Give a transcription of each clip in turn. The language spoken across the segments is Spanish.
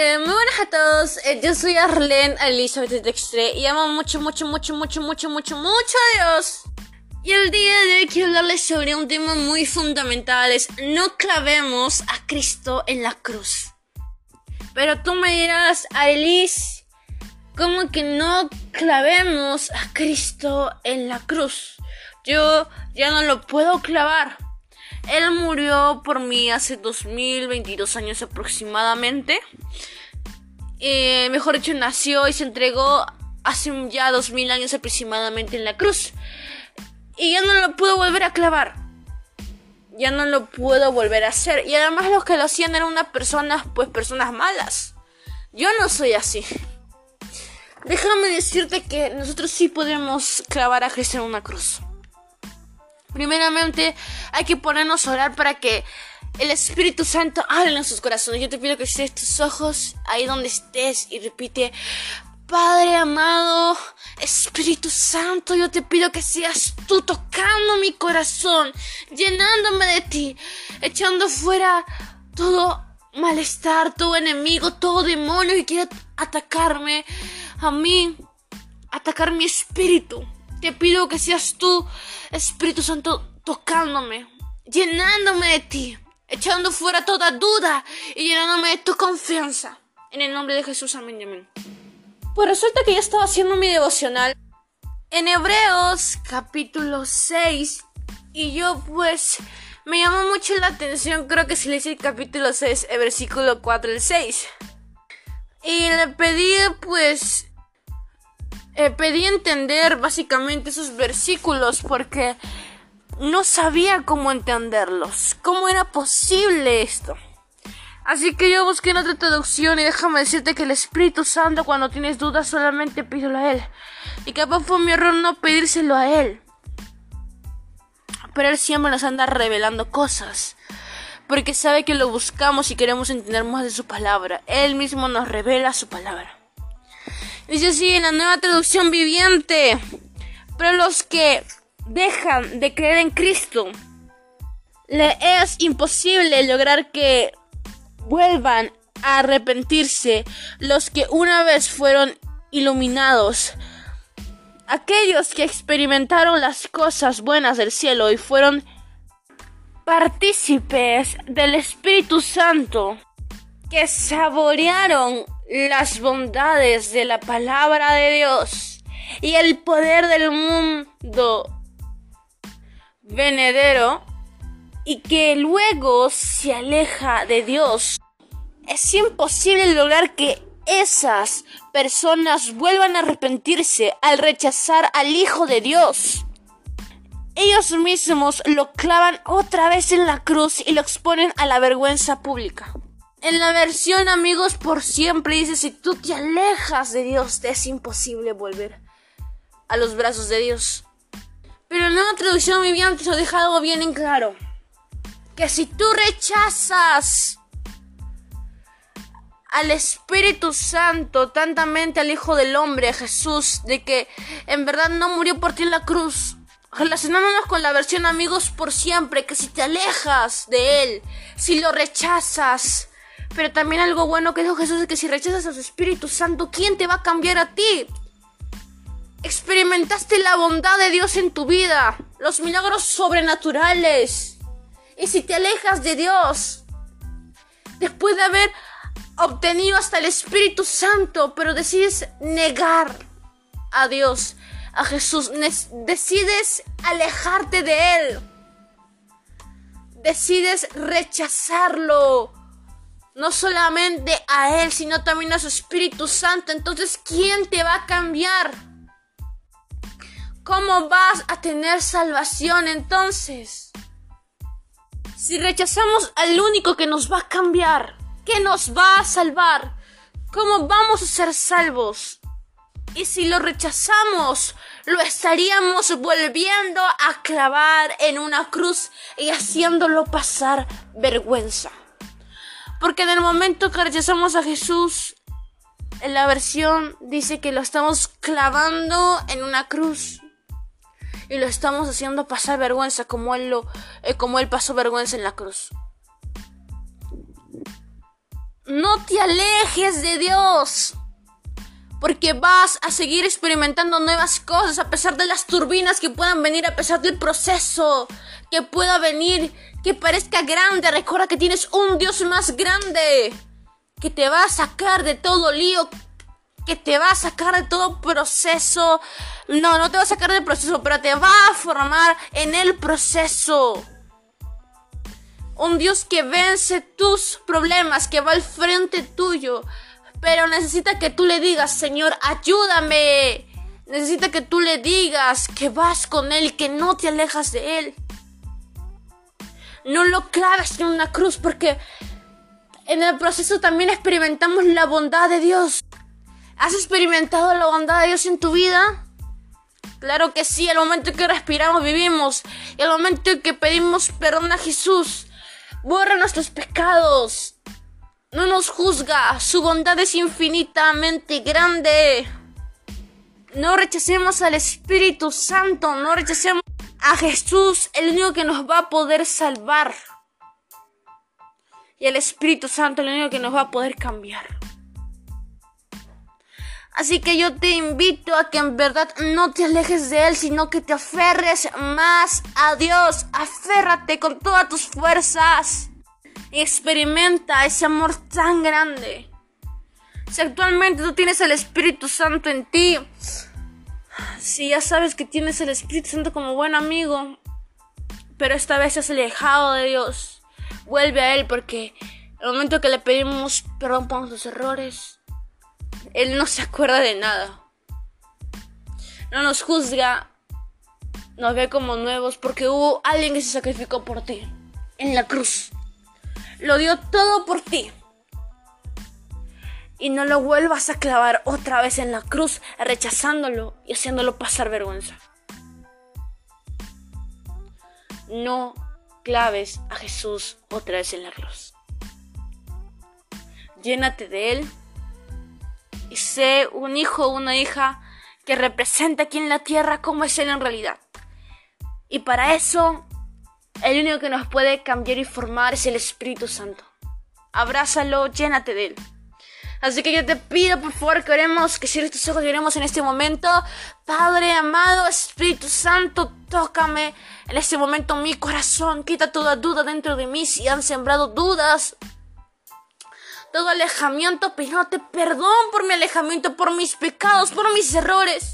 Eh, muy buenas a todos, eh, yo soy Arlene Elizabeth Dextre y amo mucho, mucho, mucho, mucho, mucho, mucho, mucho a Dios. Y el día de hoy quiero hablarles sobre un tema muy fundamental, es no clavemos a Cristo en la cruz. Pero tú me dirás, Alice, ¿cómo que no clavemos a Cristo en la cruz? Yo ya no lo puedo clavar. Él murió por mí hace 2022 años aproximadamente. Eh, mejor dicho, nació y se entregó hace ya 2000 años aproximadamente en la cruz. Y ya no lo puedo volver a clavar. Ya no lo puedo volver a hacer. Y además los que lo hacían eran unas personas, pues personas malas. Yo no soy así. Déjame decirte que nosotros sí podemos clavar a Cristo en una cruz. Primeramente, hay que ponernos a orar para que el Espíritu Santo hable en sus corazones. Yo te pido que cierres tus ojos ahí donde estés y repite, Padre amado, Espíritu Santo, yo te pido que seas tú tocando mi corazón, llenándome de ti, echando fuera todo malestar, todo enemigo, todo demonio que quiera atacarme a mí, atacar mi espíritu. Te pido que seas tú, Espíritu Santo, tocándome, llenándome de ti, echando fuera toda duda y llenándome de tu confianza. En el nombre de Jesús, amén y amén. Pues resulta que ya estaba haciendo mi devocional en Hebreos capítulo 6 y yo pues me llamó mucho la atención, creo que se le dice el capítulo 6, el versículo 4 el 6. Y le pedí pues eh, pedí entender básicamente esos versículos porque no sabía cómo entenderlos, cómo era posible esto. Así que yo busqué en otra traducción y déjame decirte que el Espíritu Santo cuando tienes dudas solamente pídelo a Él. Y capaz fue mi error no pedírselo a Él. Pero Él siempre nos anda revelando cosas. Porque sabe que lo buscamos y queremos entender más de su palabra. Él mismo nos revela su palabra. Dice así en la nueva traducción viviente. Pero los que dejan de creer en Cristo, le es imposible lograr que vuelvan a arrepentirse los que una vez fueron iluminados. Aquellos que experimentaron las cosas buenas del cielo y fueron partícipes del Espíritu Santo, que saborearon las bondades de la palabra de Dios y el poder del mundo venedero y que luego se aleja de Dios. Es imposible lograr que esas personas vuelvan a arrepentirse al rechazar al Hijo de Dios. Ellos mismos lo clavan otra vez en la cruz y lo exponen a la vergüenza pública. En la versión amigos por siempre dice, si tú te alejas de Dios, te es imposible volver a los brazos de Dios. Pero en la traducción viviente lo deja algo bien en claro. Que si tú rechazas al Espíritu Santo, tantamente al Hijo del Hombre, Jesús, de que en verdad no murió por ti en la cruz, relacionándonos con la versión amigos por siempre, que si te alejas de Él, si lo rechazas, pero también algo bueno que dijo Jesús es que si rechazas a su Espíritu Santo, ¿quién te va a cambiar a ti? Experimentaste la bondad de Dios en tu vida, los milagros sobrenaturales. Y si te alejas de Dios, después de haber obtenido hasta el Espíritu Santo, pero decides negar a Dios, a Jesús, decides alejarte de Él, decides rechazarlo, no solamente a Él, sino también a su Espíritu Santo. Entonces, ¿quién te va a cambiar? ¿Cómo vas a tener salvación entonces? Si rechazamos al único que nos va a cambiar, que nos va a salvar, ¿cómo vamos a ser salvos? Y si lo rechazamos, lo estaríamos volviendo a clavar en una cruz y haciéndolo pasar vergüenza. Porque en el momento que rechazamos a Jesús, en la versión dice que lo estamos clavando en una cruz. Y lo estamos haciendo pasar vergüenza como él, lo, eh, como él pasó vergüenza en la cruz. no te alejes de Dios. Porque vas a seguir experimentando nuevas cosas a pesar de las turbinas que puedan venir, a pesar del proceso que pueda venir, que parezca grande. Recuerda que tienes un Dios más grande que te va a sacar de todo lío, que te va a sacar de todo proceso. No, no te va a sacar del proceso, pero te va a formar en el proceso. Un Dios que vence tus problemas, que va al frente tuyo. Pero necesita que tú le digas, Señor, ayúdame. Necesita que tú le digas que vas con Él que no te alejas de Él. No lo claves en una cruz porque en el proceso también experimentamos la bondad de Dios. ¿Has experimentado la bondad de Dios en tu vida? Claro que sí, el momento en que respiramos vivimos. El momento en que pedimos perdón a Jesús. Borra nuestros pecados. No nos juzga. Su bondad es infinitamente grande. No rechacemos al Espíritu Santo. No rechacemos a Jesús, el único que nos va a poder salvar y el Espíritu Santo es lo único que nos va a poder cambiar. Así que yo te invito a que en verdad no te alejes de Él, sino que te aferres más a Dios. Aférrate con todas tus fuerzas. Experimenta ese amor tan grande. Si actualmente tú tienes el Espíritu Santo en ti, si ya sabes que tienes el Espíritu Santo como buen amigo, pero esta vez has alejado de Dios vuelve a Él porque el momento que le pedimos perdón por nuestros errores, Él no se acuerda de nada. No nos juzga, nos ve como nuevos porque hubo alguien que se sacrificó por ti en la cruz. Lo dio todo por ti. Y no lo vuelvas a clavar otra vez en la cruz, rechazándolo y haciéndolo pasar vergüenza. No claves a Jesús otra vez en la cruz. Llénate de Él y sé un hijo o una hija que representa aquí en la tierra como es Él en realidad. Y para eso, el único que nos puede cambiar y formar es el Espíritu Santo. Abrázalo, llénate de Él. Así que yo te pido por favor que oremos, que cierres tus ojos y oremos en este momento. Padre amado, Espíritu Santo, tócame en este momento mi corazón. Quita toda duda dentro de mí si han sembrado dudas. Todo alejamiento, te perdón por mi alejamiento, por mis pecados, por mis errores.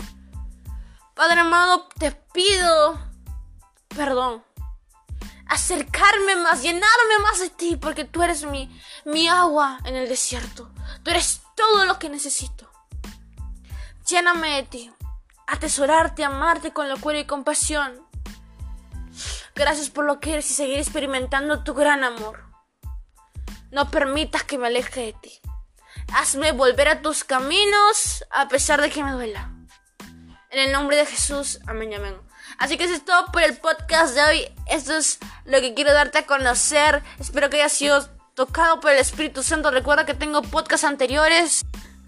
Padre amado, te pido perdón acercarme más, llenarme más de ti, porque tú eres mi, mi agua en el desierto. Tú eres todo lo que necesito. Lléname de ti, atesorarte, amarte con locura y compasión. Gracias por lo que eres y seguir experimentando tu gran amor. No permitas que me aleje de ti. Hazme volver a tus caminos a pesar de que me duela. En el nombre de Jesús, amén y amén. Así que eso es todo por el podcast de hoy. Esto es lo que quiero darte a conocer. Espero que haya sido tocado por el Espíritu Santo. Recuerda que tengo podcasts anteriores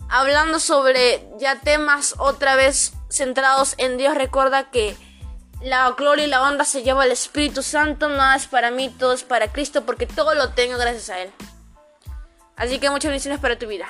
hablando sobre ya temas otra vez centrados en Dios. Recuerda que la gloria y la honra se lleva al Espíritu Santo. Nada es para mí, todo es para Cristo porque todo lo tengo gracias a Él. Así que muchas bendiciones para tu vida.